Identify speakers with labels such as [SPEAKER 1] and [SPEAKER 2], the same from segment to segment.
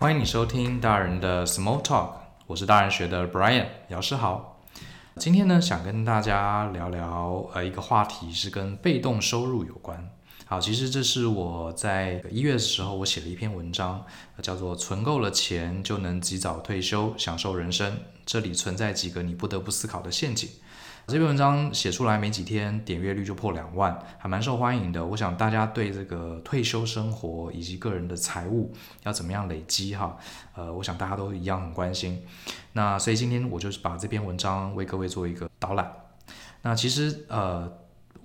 [SPEAKER 1] 欢迎你收听大人的 Small Talk，我是大人学的 Brian 姚诗豪。今天呢，想跟大家聊聊呃一个话题，是跟被动收入有关。好，其实这是我在一月的时候，我写了一篇文章，叫做“存够了钱就能及早退休，享受人生”。这里存在几个你不得不思考的陷阱。这篇文章写出来没几天，点阅率就破两万，还蛮受欢迎的。我想大家对这个退休生活以及个人的财务要怎么样累积哈，呃，我想大家都一样很关心。那所以今天我就是把这篇文章为各位做一个导览。那其实呃。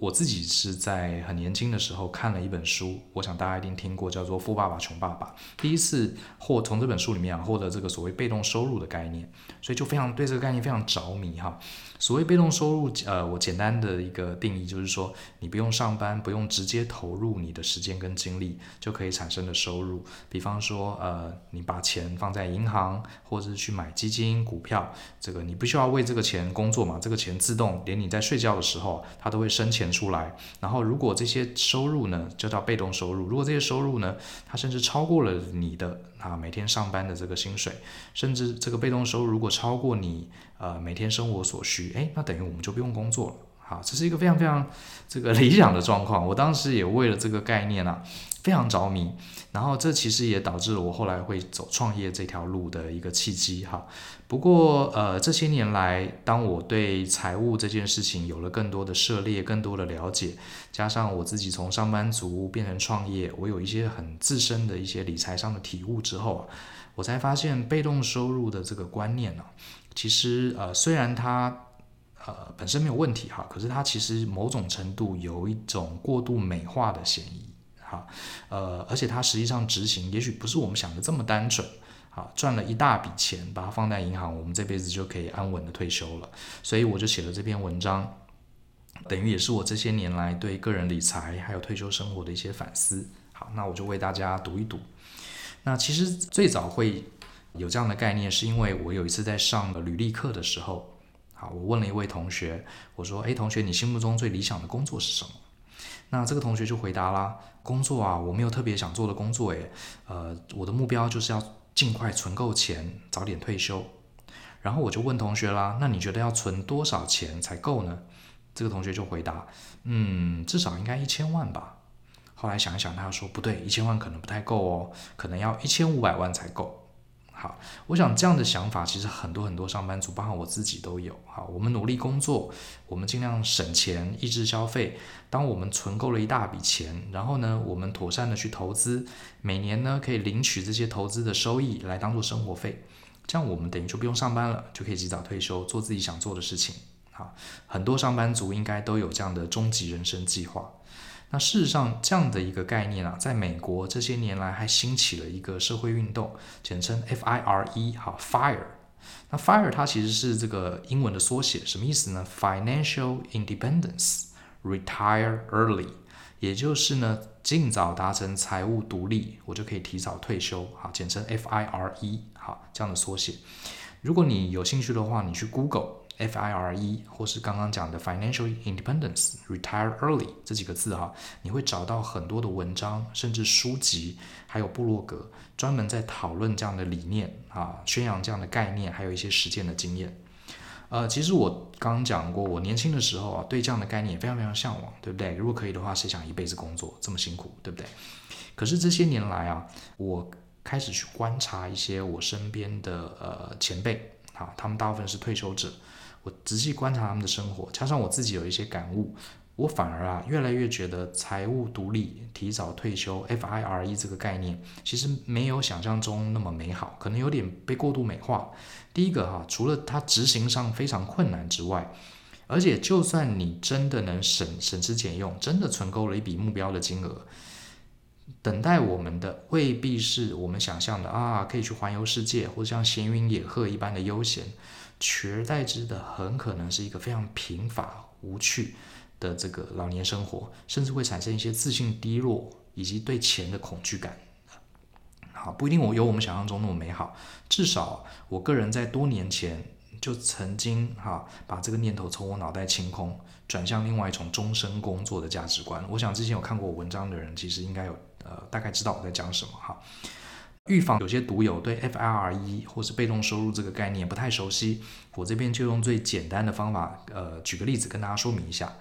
[SPEAKER 1] 我自己是在很年轻的时候看了一本书，我想大家一定听过，叫做《富爸爸穷爸爸》。第一次获从这本书里面获得这个所谓被动收入的概念，所以就非常对这个概念非常着迷哈。所谓被动收入，呃，我简单的一个定义就是说，你不用上班，不用直接投入你的时间跟精力，就可以产生的收入。比方说，呃，你把钱放在银行，或者是去买基金、股票，这个你不需要为这个钱工作嘛，这个钱自动连你在睡觉的时候，它都会生钱出来。然后，如果这些收入呢，就叫被动收入。如果这些收入呢，它甚至超过了你的啊每天上班的这个薪水，甚至这个被动收入如果超过你呃每天生活所需。诶，那等于我们就不用工作了，好，这是一个非常非常这个理想的状况。我当时也为了这个概念呢，非常着迷。然后这其实也导致了我后来会走创业这条路的一个契机哈。不过呃，这些年来，当我对财务这件事情有了更多的涉猎、更多的了解，加上我自己从上班族变成创业，我有一些很自身的一些理财上的体悟之后，我才发现被动收入的这个观念呢，其实呃，虽然它呃，本身没有问题哈，可是它其实某种程度有一种过度美化的嫌疑哈，呃，而且它实际上执行也许不是我们想的这么单纯，好，赚了一大笔钱，把它放在银行，我们这辈子就可以安稳的退休了，所以我就写了这篇文章，等于也是我这些年来对个人理财还有退休生活的一些反思，好，那我就为大家读一读。那其实最早会有这样的概念，是因为我有一次在上履历课的时候。好我问了一位同学，我说：“诶，同学，你心目中最理想的工作是什么？”那这个同学就回答啦：“工作啊，我没有特别想做的工作，诶，呃，我的目标就是要尽快存够钱，早点退休。”然后我就问同学啦：“那你觉得要存多少钱才够呢？”这个同学就回答：“嗯，至少应该一千万吧。”后来想一想，他说：“不对，一千万可能不太够哦，可能要一千五百万才够。”好，我想这样的想法其实很多很多上班族，包括我自己都有。好，我们努力工作，我们尽量省钱，抑制消费。当我们存够了一大笔钱，然后呢，我们妥善的去投资，每年呢可以领取这些投资的收益来当做生活费。这样我们等于就不用上班了，就可以及早退休，做自己想做的事情。好，很多上班族应该都有这样的终极人生计划。那事实上，这样的一个概念啊，在美国这些年来还兴起了一个社会运动，简称 FIRE，好，FIRE。那 FIRE 它其实是这个英文的缩写，什么意思呢？Financial Independence，Retire Early，也就是呢，尽早达成财务独立，我就可以提早退休，好，简称 FIRE，好，这样的缩写。如果你有兴趣的话，你去 Google。FIRE 或是刚刚讲的 Financial Independence Retire Early 这几个字哈，你会找到很多的文章，甚至书籍，还有部落格，专门在讨论这样的理念啊，宣扬这样的概念，还有一些实践的经验。呃，其实我刚讲过，我年轻的时候啊，对这样的概念也非常非常向往，对不对？如果可以的话，谁想一辈子工作这么辛苦，对不对？可是这些年来啊，我开始去观察一些我身边的呃前辈啊，他们大部分是退休者。我仔细观察他们的生活，加上我自己有一些感悟，我反而啊越来越觉得财务独立、提早退休 （FIRE） 这个概念其实没有想象中那么美好，可能有点被过度美化。第一个哈，除了它执行上非常困难之外，而且就算你真的能省省吃俭用，真的存够了一笔目标的金额，等待我们的未必是我们想象的啊，可以去环游世界，或者像闲云野鹤一般的悠闲。取而代之的很可能是一个非常贫乏无趣的这个老年生活，甚至会产生一些自信低落以及对钱的恐惧感。好，不一定我有我们想象中那么美好，至少我个人在多年前就曾经哈把这个念头从我脑袋清空，转向另外一种终身工作的价值观。我想之前有看过我文章的人，其实应该有呃大概知道我在讲什么哈。预防有些读友对 FIRE 或是被动收入这个概念不太熟悉，我这边就用最简单的方法，呃，举个例子跟大家说明一下。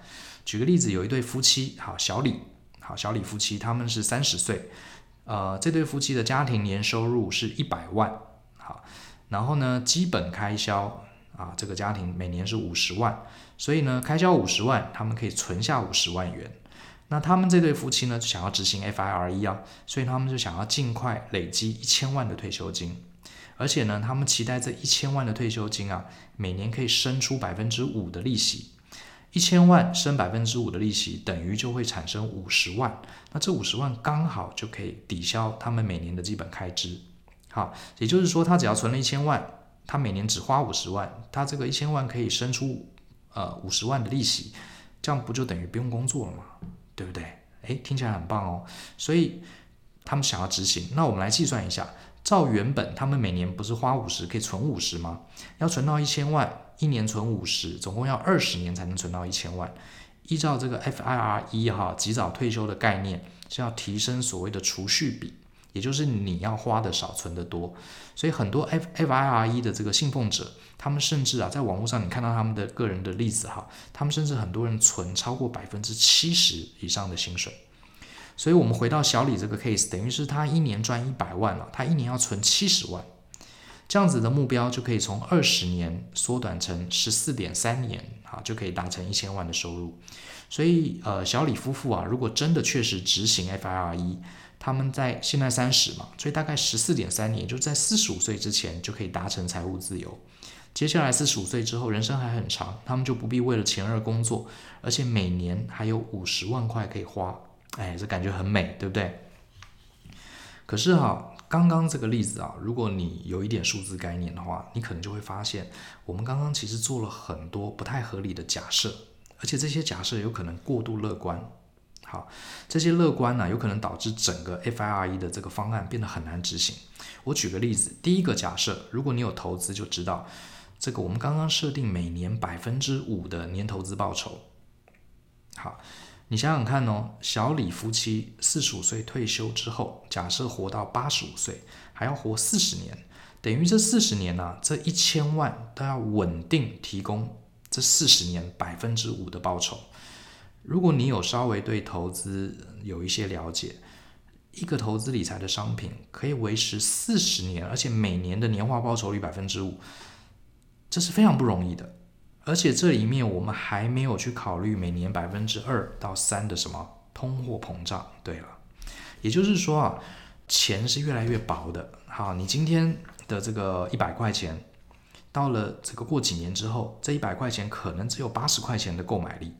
[SPEAKER 1] 举个例子，有一对夫妻，好，小李，好，小李夫妻，他们是三十岁，呃，这对夫妻的家庭年收入是一百万，好，然后呢，基本开销啊，这个家庭每年是五十万，所以呢，开销五十万，他们可以存下五十万元。那他们这对夫妻呢，就想要执行 FIRE 啊，所以他们就想要尽快累积一千万的退休金，而且呢，他们期待这一千万的退休金啊，每年可以生出百分之五的利息，一千万生百分之五的利息，等于就会产生五十万，那这五十万刚好就可以抵消他们每年的基本开支。好，也就是说，他只要存了一千万，他每年只花五十万，他这个一千万可以生出呃五十万的利息，这样不就等于不用工作了吗？对不对？诶，听起来很棒哦。所以他们想要执行，那我们来计算一下，照原本他们每年不是花五十可以存五十吗？要存到一千万，一年存五十，总共要二十年才能存到一千万。依照这个 FIRE 哈，及早退休的概念，是要提升所谓的储蓄比。也就是你要花的少，存的多，所以很多 F FIRE 的这个信奉者，他们甚至啊，在网络上你看到他们的个人的例子哈，他们甚至很多人存超过百分之七十以上的薪水。所以，我们回到小李这个 case，等于是他一年赚一百万了，他一年要存七十万，这样子的目标就可以从二十年缩短成十四点三年，啊，就可以达成一千万的收入。所以，呃，小李夫妇啊，如果真的确实执行 FIRE，他们在现在三十嘛，所以大概十四点三年，就在四十五岁之前就可以达成财务自由。接下来四十五岁之后，人生还很长，他们就不必为了钱而工作，而且每年还有五十万块可以花，哎，这感觉很美，对不对？可是哈，刚刚这个例子啊，如果你有一点数字概念的话，你可能就会发现，我们刚刚其实做了很多不太合理的假设，而且这些假设有可能过度乐观。好，这些乐观呢、有可能导致整个 FIRE 的这个方案变得很难执行。我举个例子，第一个假设，如果你有投资，就知道这个我们刚刚设定每年百分之五的年投资报酬。好，你想想看哦，小李夫妻四十五岁退休之后，假设活到八十五岁，还要活四十年，等于这四十年呢、这一千万都要稳定提供这四十年百分之五的报酬。如果你有稍微对投资有一些了解，一个投资理财的商品可以维持四十年，而且每年的年化报酬率百分之五，这是非常不容易的。而且这里面我们还没有去考虑每年百分之二到三的什么通货膨胀。对了，也就是说啊，钱是越来越薄的。好，你今天的这个一百块钱，到了这个过几年之后，这一百块钱可能只有八十块钱的购买力。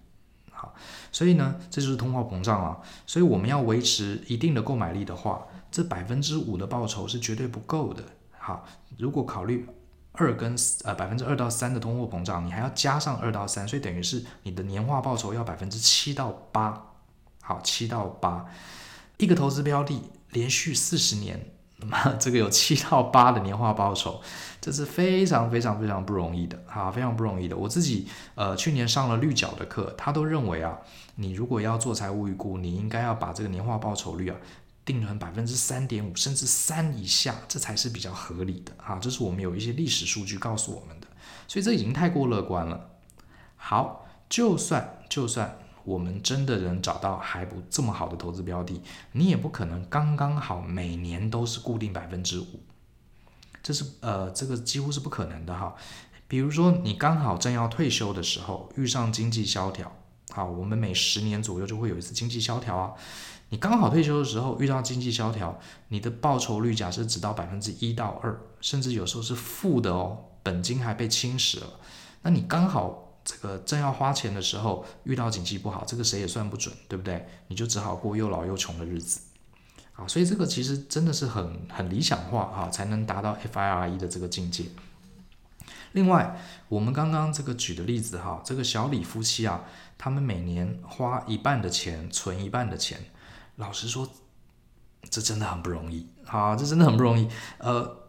[SPEAKER 1] 所以呢，这就是通货膨胀啊。所以我们要维持一定的购买力的话，这百分之五的报酬是绝对不够的。好，如果考虑二跟呃百分之二到三的通货膨胀，你还要加上二到三，所以等于是你的年化报酬要百分之七到八。好，七到八，一个投资标的连续四十年。这个有七到八的年化报酬，这是非常非常非常不容易的，哈，非常不容易的。我自己呃去年上了绿角的课，他都认为啊，你如果要做财务预估，你应该要把这个年化报酬率啊定成百分之三点五，甚至三以下，这才是比较合理的，哈，这是我们有一些历史数据告诉我们的，所以这已经太过乐观了。好，就算就算。我们真的能找到还不这么好的投资标的，你也不可能刚刚好每年都是固定百分之五，这是呃这个几乎是不可能的哈。比如说你刚好正要退休的时候遇上经济萧条，好，我们每十年左右就会有一次经济萧条啊。你刚好退休的时候遇到经济萧条，你的报酬率假设只到百分之一到二，甚至有时候是负的哦，本金还被侵蚀了，那你刚好。这个正要花钱的时候，遇到景气不好，这个谁也算不准，对不对？你就只好过又老又穷的日子，啊，所以这个其实真的是很很理想化哈，才能达到 FIRE 的这个境界。另外，我们刚刚这个举的例子哈，这个小李夫妻啊，他们每年花一半的钱，存一半的钱，老实说，这真的很不容易，啊，这真的很不容易，呃。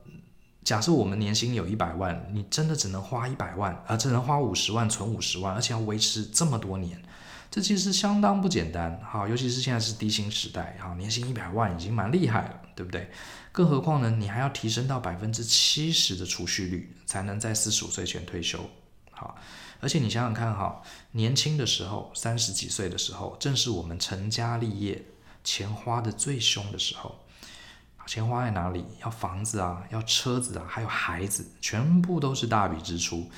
[SPEAKER 1] 假设我们年薪有一百万，你真的只能花一百万，而、只能花五十万存五十万，而且要维持这么多年，这其实相当不简单，好，尤其是现在是低薪时代，好，年薪一百万已经蛮厉害了，对不对？更何况呢，你还要提升到百分之七十的储蓄率，才能在四十五岁前退休，好，而且你想想看，哈，年轻的时候，三十几岁的时候，正是我们成家立业、钱花得最凶的时候，钱花在哪里？要房子啊，要车子啊，还有孩子，全部都是大笔支出，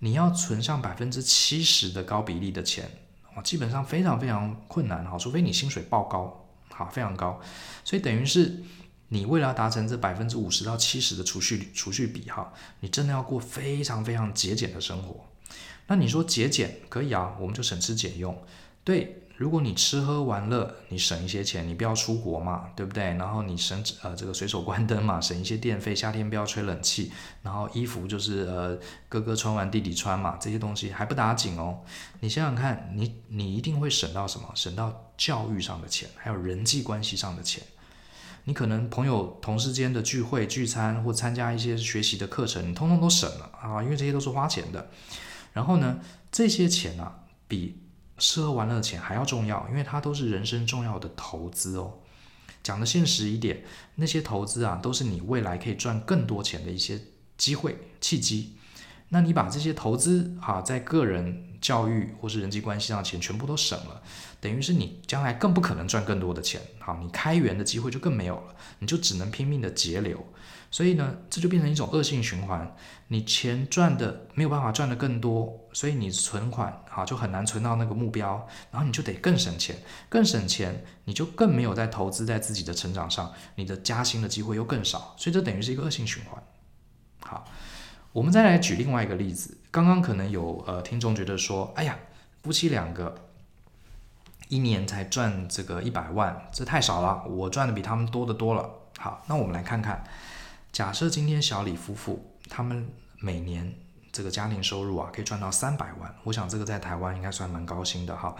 [SPEAKER 1] 你要存上百分之七十的高比例的钱。基本上非常非常困难哈，除非你薪水爆高，好，非常高，所以等于是你为了要达成这百分之五十到七十的储蓄储蓄比哈，你真的要过非常非常节俭的生活。那你说节俭可以啊，我们就省吃俭用，对。如果你吃喝玩乐，你省一些钱，你不要出国嘛，对不对？然后你省呃这个随手关灯嘛，省一些电费，夏天不要吹冷气，然后衣服就是呃哥哥穿完弟弟穿嘛，这些东西还不打紧哦。你想想看，你你一定会省到什么？省到教育上的钱，还有人际关系上的钱。你可能朋友同事间的聚会聚餐或参加一些学习的课程，你通通都省了啊，因为这些都是花钱的。然后呢，这些钱啊比。吃喝玩乐的钱还要重要，因为它都是人生重要的投资哦。讲的现实一点，那些投资啊，都是你未来可以赚更多钱的一些机会契机。那你把这些投资、啊，在个人教育或是人际关系上的钱全部都省了，等于是你将来更不可能赚更多的钱。好，你开源的机会就更没有了，你就只能拼命的节流。所以呢，这就变成一种恶性循环。你钱赚的没有办法赚得更多，所以你存款好就很难存到那个目标，然后你就得更省钱，更省钱，你就更没有在投资在自己的成长上，你的加薪的机会又更少，所以这等于是一个恶性循环。好，我们再来举另外一个例子。刚刚可能有呃听众觉得说，哎呀，夫妻两个一年才赚这个一百万，这太少了，我赚的比他们多得多了。好，那我们来看看。假设今天小李夫妇他们每年这个家庭收入啊，可以赚到三百万，我想这个在台湾应该算蛮高薪的哈。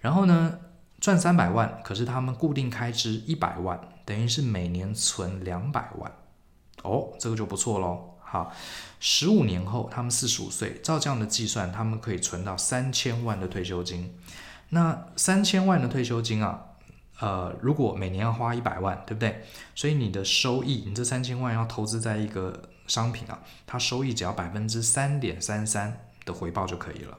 [SPEAKER 1] 然后呢，赚三百万，可是他们固定开支一百万，等于是每年存两百万，哦，这个就不错喽。好，十五年后他们四十五岁，照这样的计算，他们可以存到三千万的退休金。那三千万的退休金啊。呃，如果每年要花一百万，对不对？所以你的收益，你这三千万要投资在一个商品啊，它收益只要百分之三点三三的回报就可以了。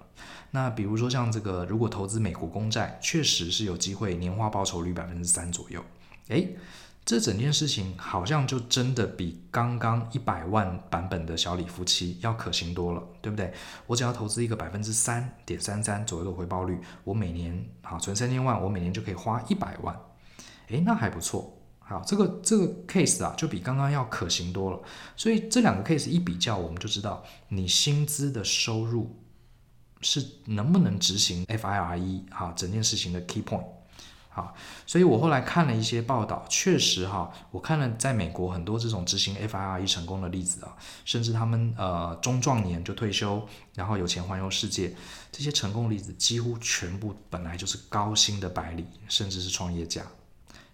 [SPEAKER 1] 那比如说像这个，如果投资美国公债，确实是有机会年化报酬率百分之三左右。诶。这整件事情好像就真的比刚刚一百万版本的小李夫妻要可行多了，对不对？我只要投资一个百分之三点三三左右的回报率，我每年好存三千万，我每年就可以花一百万，诶，那还不错。好，这个这个 case 啊，就比刚刚要可行多了。所以这两个 case 一比较，我们就知道你薪资的收入是能不能执行 FIRE 哈，整件事情的 key point。好，所以我后来看了一些报道，确实哈，我看了在美国很多这种执行 FIRE 成功的例子啊，甚至他们呃中壮年就退休，然后有钱环游世界，这些成功例子几乎全部本来就是高薪的白领，甚至是创业家。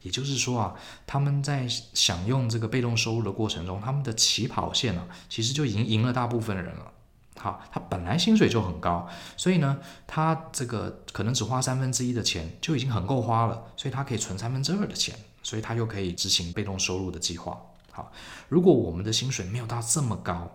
[SPEAKER 1] 也就是说啊，他们在享用这个被动收入的过程中，他们的起跑线啊，其实就已经赢了大部分人了。好，他本来薪水就很高，所以呢，他这个可能只花三分之一的钱就已经很够花了，所以他可以存三分之二的钱，所以他又可以执行被动收入的计划。好，如果我们的薪水没有到这么高，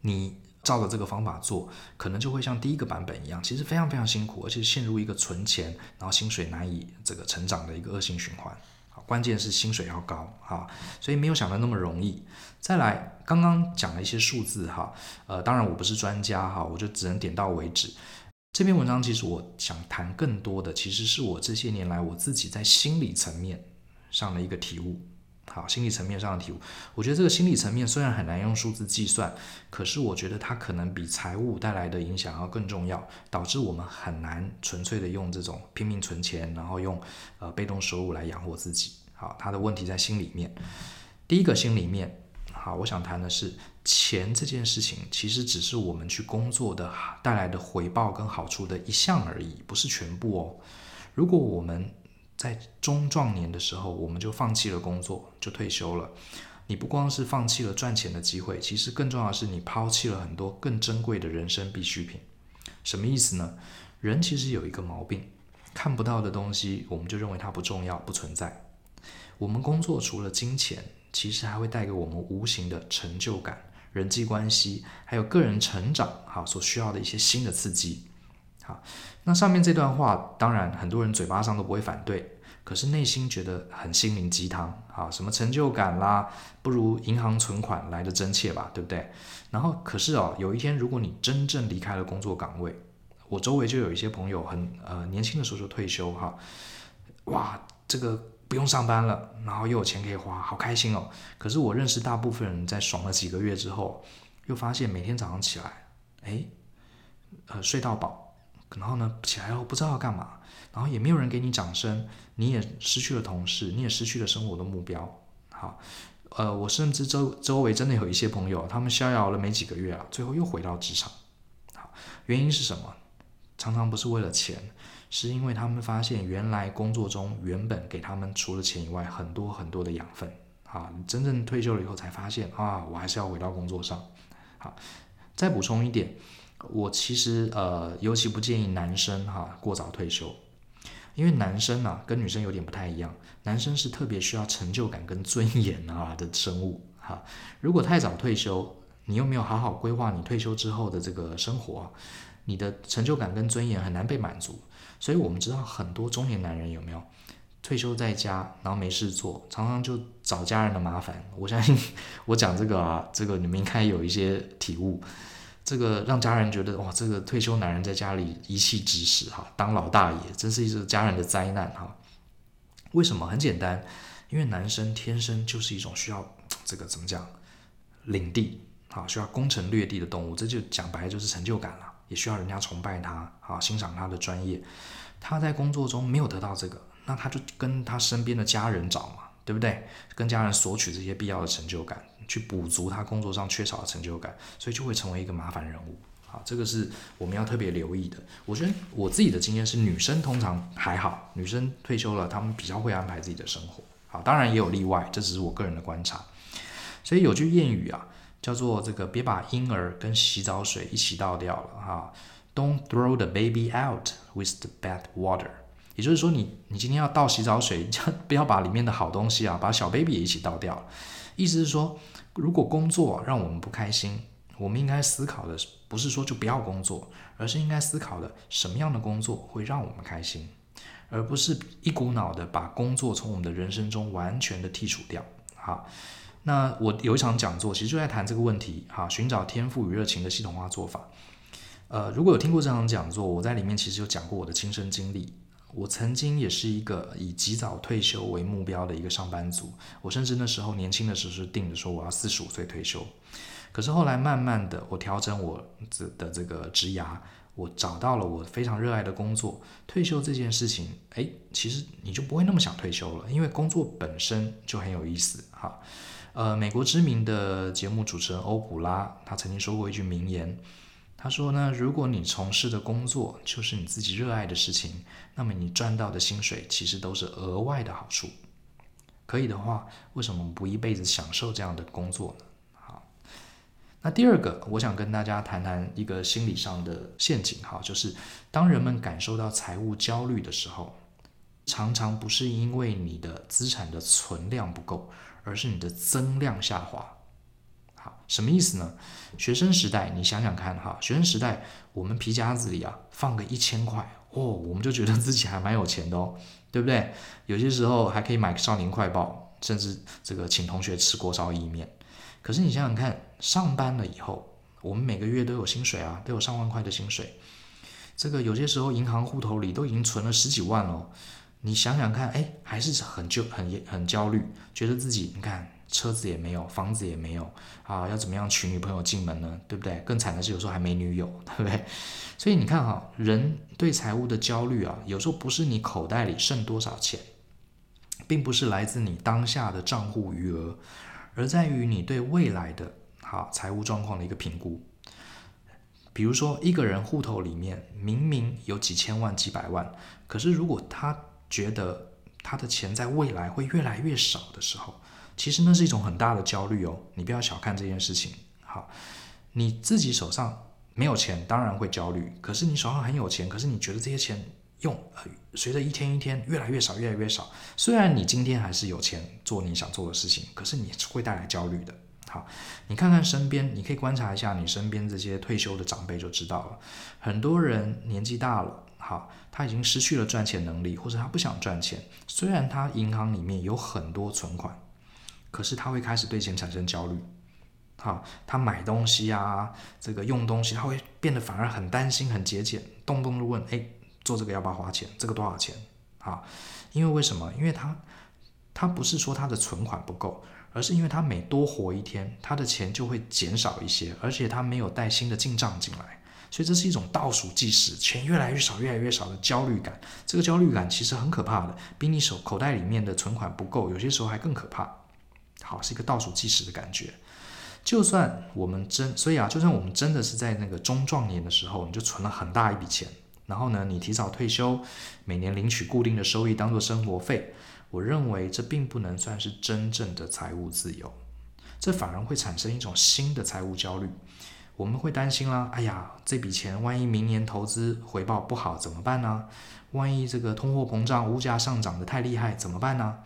[SPEAKER 1] 你照着这个方法做，可能就会像第一个版本一样，其实非常非常辛苦，而且陷入一个存钱，然后薪水难以这个成长的一个恶性循环。关键是薪水要高啊，所以没有想的那么容易。再来，刚刚讲了一些数字哈，呃，当然我不是专家哈，我就只能点到为止。这篇文章其实我想谈更多的，其实是我这些年来我自己在心理层面上的一个体悟。好，心理层面上的体悟，我觉得这个心理层面虽然很难用数字计算，可是我觉得它可能比财务带来的影响要更重要，导致我们很难纯粹的用这种拼命存钱，然后用呃被动收入来养活自己。好，它的问题在心里面。第一个心里面，好，我想谈的是钱这件事情，其实只是我们去工作的带来的回报跟好处的一项而已，不是全部哦。如果我们在中壮年的时候，我们就放弃了工作，就退休了。你不光是放弃了赚钱的机会，其实更重要的是你抛弃了很多更珍贵的人生必需品。什么意思呢？人其实有一个毛病，看不到的东西，我们就认为它不重要、不存在。我们工作除了金钱，其实还会带给我们无形的成就感、人际关系，还有个人成长，哈，所需要的一些新的刺激。好，那上面这段话，当然很多人嘴巴上都不会反对，可是内心觉得很心灵鸡汤啊，什么成就感啦，不如银行存款来的真切吧，对不对？然后，可是哦，有一天如果你真正离开了工作岗位，我周围就有一些朋友很呃年轻的时候就退休哈，哇，这个。不用上班了，然后又有钱可以花，好开心哦。可是我认识大部分人在爽了几个月之后，又发现每天早上起来，哎，呃，睡到饱，然后呢，起来后不知道要干嘛，然后也没有人给你掌声，你也失去了同事，你也失去了生活的目标。好，呃，我甚至周周围真的有一些朋友，他们逍遥了没几个月啊，最后又回到职场。好，原因是什么？常常不是为了钱。是因为他们发现，原来工作中原本给他们除了钱以外很多很多的养分啊！真正退休了以后才发现啊，我还是要回到工作上。好，再补充一点，我其实呃尤其不建议男生哈、过早退休，因为男生啊跟女生有点不太一样，男生是特别需要成就感跟尊严啊的生物哈、如果太早退休，你又没有好好规划你退休之后的这个生活，你的成就感跟尊严很难被满足。所以我们知道很多中年男人有没有退休在家，然后没事做，常常就找家人的麻烦。我相信 我讲这个啊，这个你们应该有一些体悟。这个让家人觉得哇，这个退休男人在家里一气指使哈，当老大爷，真是一个家人的灾难哈。为什么？很简单，因为男生天生就是一种需要这个怎么讲领地啊，需要攻城略地的动物。这就讲白了就是成就感了。也需要人家崇拜他，啊，欣赏他的专业。他在工作中没有得到这个，那他就跟他身边的家人找嘛，对不对？跟家人索取这些必要的成就感，去补足他工作上缺少的成就感，所以就会成为一个麻烦人物。啊，这个是我们要特别留意的。我觉得我自己的经验是，女生通常还好，女生退休了，她们比较会安排自己的生活。好，当然也有例外，这只是我个人的观察。所以有句谚语啊。叫做这个，别把婴儿跟洗澡水一起倒掉了哈。Don't throw the baby out with the bad water。也就是说你，你今天要倒洗澡水，就不要把里面的好东西啊，把小 baby 也一起倒掉。意思是说，如果工作让我们不开心，我们应该思考的不是说就不要工作，而是应该思考的什么样的工作会让我们开心，而不是一股脑的把工作从我们的人生中完全的剔除掉。好。那我有一场讲座，其实就在谈这个问题，哈，寻找天赋与热情的系统化做法。呃，如果有听过这场讲座，我在里面其实有讲过我的亲身经历。我曾经也是一个以及早退休为目标的一个上班族，我甚至那时候年轻的时候是定着说我要四十五岁退休。可是后来慢慢的，我调整我的这个职涯，我找到了我非常热爱的工作，退休这件事情，诶，其实你就不会那么想退休了，因为工作本身就很有意思，哈。呃，美国知名的节目主持人欧普拉，他曾经说过一句名言，他说呢，如果你从事的工作就是你自己热爱的事情，那么你赚到的薪水其实都是额外的好处。可以的话，为什么不一辈子享受这样的工作呢？好，那第二个，我想跟大家谈谈一个心理上的陷阱，哈，就是当人们感受到财务焦虑的时候，常常不是因为你的资产的存量不够。而是你的增量下滑，什么意思呢？学生时代，你想想看哈，学生时代我们皮夹子里啊放个一千块哦，我们就觉得自己还蛮有钱的哦，对不对？有些时候还可以买个少年快报，甚至这个请同学吃锅烧意面。可是你想想看，上班了以后，我们每个月都有薪水啊，都有上万块的薪水，这个有些时候银行户头里都已经存了十几万了。你想想看，哎，还是很就很很焦虑，觉得自己你看车子也没有，房子也没有啊，要怎么样娶女朋友进门呢？对不对？更惨的是有时候还没女友，对不对？所以你看哈，人对财务的焦虑啊，有时候不是你口袋里剩多少钱，并不是来自你当下的账户余额，而在于你对未来的好财务状况的一个评估。比如说，一个人户头里面明明有几千万、几百万，可是如果他觉得他的钱在未来会越来越少的时候，其实那是一种很大的焦虑哦。你不要小看这件事情。好，你自己手上没有钱，当然会焦虑。可是你手上很有钱，可是你觉得这些钱用，呃，随着一天一天越来越少，越来越少。虽然你今天还是有钱做你想做的事情，可是你会带来焦虑的。好，你看看身边，你可以观察一下你身边这些退休的长辈就知道了。很多人年纪大了，好，他已经失去了赚钱能力，或者他不想赚钱。虽然他银行里面有很多存款，可是他会开始对钱产生焦虑。好，他买东西啊，这个用东西，他会变得反而很担心、很节俭，动不动就问：哎，做这个要不要花钱？这个多少钱？啊，因为为什么？因为他他不是说他的存款不够，而是因为他每多活一天，他的钱就会减少一些，而且他没有带新的进账进来，所以这是一种倒数计时，钱越来越少、越来越少的焦虑感。这个焦虑感其实很可怕的，比你手口袋里面的存款不够，有些时候还更可怕。好，是一个倒数计时的感觉。就算我们真，所以啊，就算我们真的是在那个中壮年的时候，你就存了很大一笔钱，然后呢，你提早退休，每年领取固定的收益当做生活费，我认为这并不能算是真正的财务自由，这反而会产生一种新的财务焦虑。我们会担心啦，哎呀，这笔钱万一明年投资回报不好怎么办呢？万一这个通货膨胀、物价上涨得太厉害怎么办呢？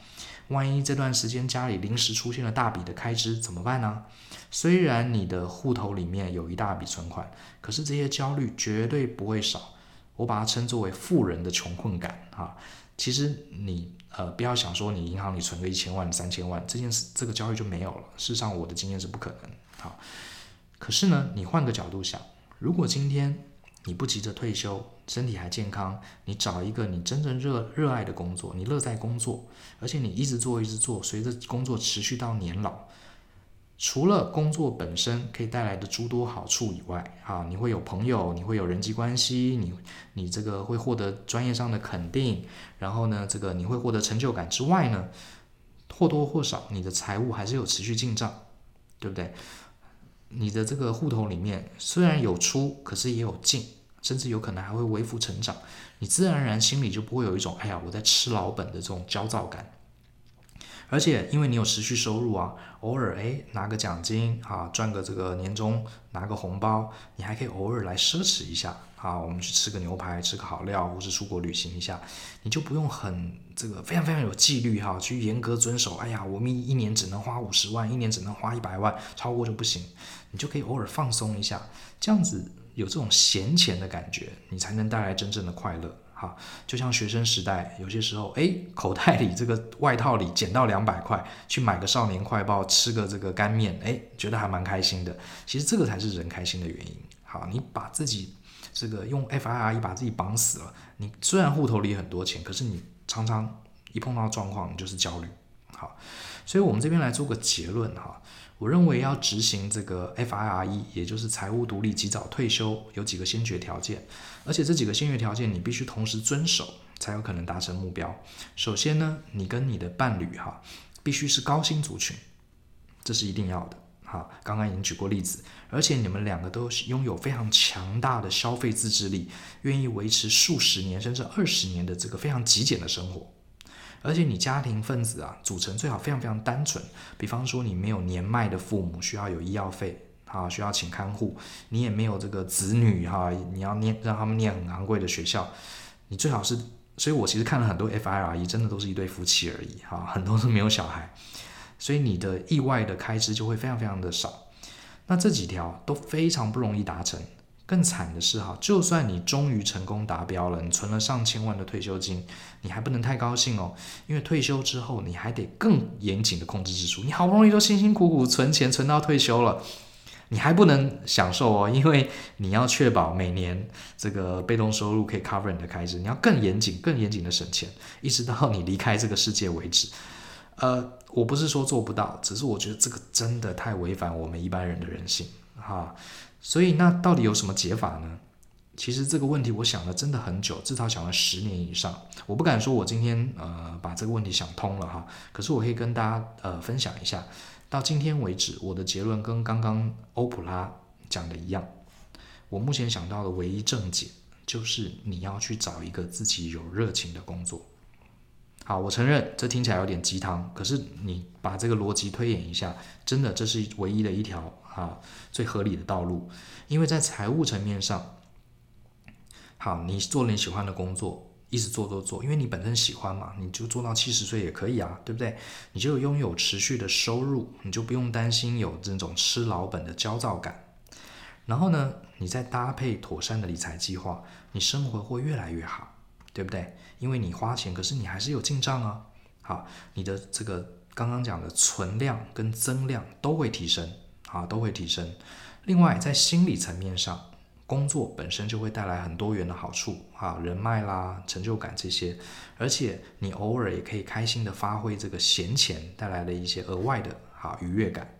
[SPEAKER 1] 万一这段时间家里临时出现了大笔的开支怎么办呢？虽然你的户头里面有一大笔存款，可是这些焦虑绝对不会少。我把它称作为富人的穷困感哈。其实你呃不要想说你银行里存个一千万、三千万这件事，这个焦虑就没有了。事实上我的经验是不可能。好，可是呢，你换个角度想，如果今天你不急着退休，身体还健康，你找一个你真正热热爱的工作，你乐在工作，而且你一直做一直做，随着工作持续到年老。除了工作本身可以带来的诸多好处以外，啊，你会有朋友，你会有人际关系，你你这个会获得专业上的肯定，然后呢，这个你会获得成就感之外呢，或多或少你的财务还是有持续进账，对不对？你的这个户头里面虽然有出，可是也有进，甚至有可能还会微幅成长，你自然而然心里就不会有一种哎呀我在吃老本的这种焦躁感。而且因为你有持续收入啊，偶尔诶拿个奖金啊，赚个这个年终拿个红包，你还可以偶尔来奢侈一下啊，我们去吃个牛排，吃个好料，或是出国旅行一下，你就不用很这个非常非常有纪律哈，去严格遵守。哎呀，我们一年只能花五十万，一年只能花一百万，超过就不行。你就可以偶尔放松一下，这样子有这种闲钱的感觉，你才能带来真正的快乐。哈，就像学生时代，有些时候，哎，口袋里这个外套里捡到两百块，去买个少年快报，吃个这个干面，哎，觉得还蛮开心的。其实这个才是人开心的原因。好，你把自己这个用 FIRE 把自己绑死了。你虽然户头里很多钱，可是你常常一碰到状况，你就是焦虑。好，所以我们这边来做个结论哈。我认为要执行这个 FIRE，也就是财务独立、及早退休，有几个先决条件，而且这几个先决条件你必须同时遵守，才有可能达成目标。首先呢，你跟你的伴侣哈，必须是高薪族群，这是一定要的。哈，刚刚已经举过例子，而且你们两个都拥有非常强大的消费自制力，愿意维持数十年甚至二十年的这个非常极简的生活。而且你家庭分子啊，组成最好非常非常单纯。比方说，你没有年迈的父母需要有医药费啊，需要请看护；你也没有这个子女哈，你要念让他们念很昂贵的学校。你最好是，所以我其实看了很多 FIRE，真的都是一对夫妻而已哈，很多都没有小孩，所以你的意外的开支就会非常非常的少。那这几条都非常不容易达成。更惨的是哈，就算你终于成功达标了，你存了上千万的退休金，你还不能太高兴哦，因为退休之后你还得更严谨的控制支出。你好不容易都辛辛苦苦存钱存到退休了，你还不能享受哦，因为你要确保每年这个被动收入可以 cover 你的开支，你要更严谨、更严谨的省钱，一直到你离开这个世界为止。呃，我不是说做不到，只是我觉得这个真的太违反我们一般人的人性哈。所以那到底有什么解法呢？其实这个问题我想了真的很久，至少想了十年以上。我不敢说我今天呃把这个问题想通了哈，可是我可以跟大家呃分享一下，到今天为止我的结论跟刚刚欧普拉讲的一样。我目前想到的唯一正解就是你要去找一个自己有热情的工作。好，我承认这听起来有点鸡汤，可是你把这个逻辑推演一下，真的这是唯一的一条。啊最合理的道路，因为在财务层面上，好，你做了你喜欢的工作，一直做做做，因为你本身喜欢嘛，你就做到七十岁也可以啊，对不对？你就拥有持续的收入，你就不用担心有这种吃老本的焦躁感。然后呢，你再搭配妥善的理财计划，你生活会越来越好，对不对？因为你花钱，可是你还是有进账啊。好，你的这个刚刚讲的存量跟增量都会提升，啊，都会提升。另外，在心理层面上，工作本身就会带来很多元的好处，啊，人脉啦、成就感这些，而且你偶尔也可以开心的发挥这个闲钱带来的一些额外的啊愉悦感。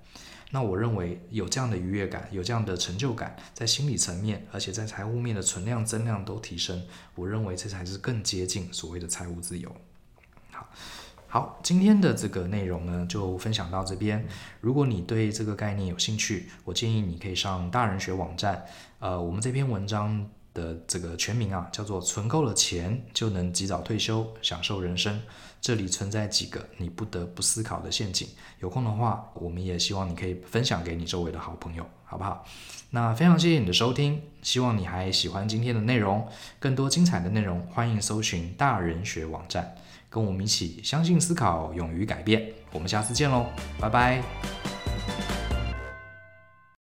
[SPEAKER 1] 那我认为有这样的愉悦感，有这样的成就感，在心理层面，而且在财务面的存量增量都提升，我认为这才是更接近所谓的财务自由。好，好，今天的这个内容呢，就分享到这边。如果你对这个概念有兴趣，我建议你可以上大人学网站。呃，我们这篇文章的这个全名啊，叫做“存够了钱就能及早退休，享受人生”。这里存在几个你不得不思考的陷阱。有空的话，我们也希望你可以分享给你周围的好朋友，好不好？那非常谢谢你的收听，希望你还喜欢今天的内容。更多精彩的内容，欢迎搜寻大人学网站，跟我们一起相信思考勇于改变。我们下次见喽拜拜。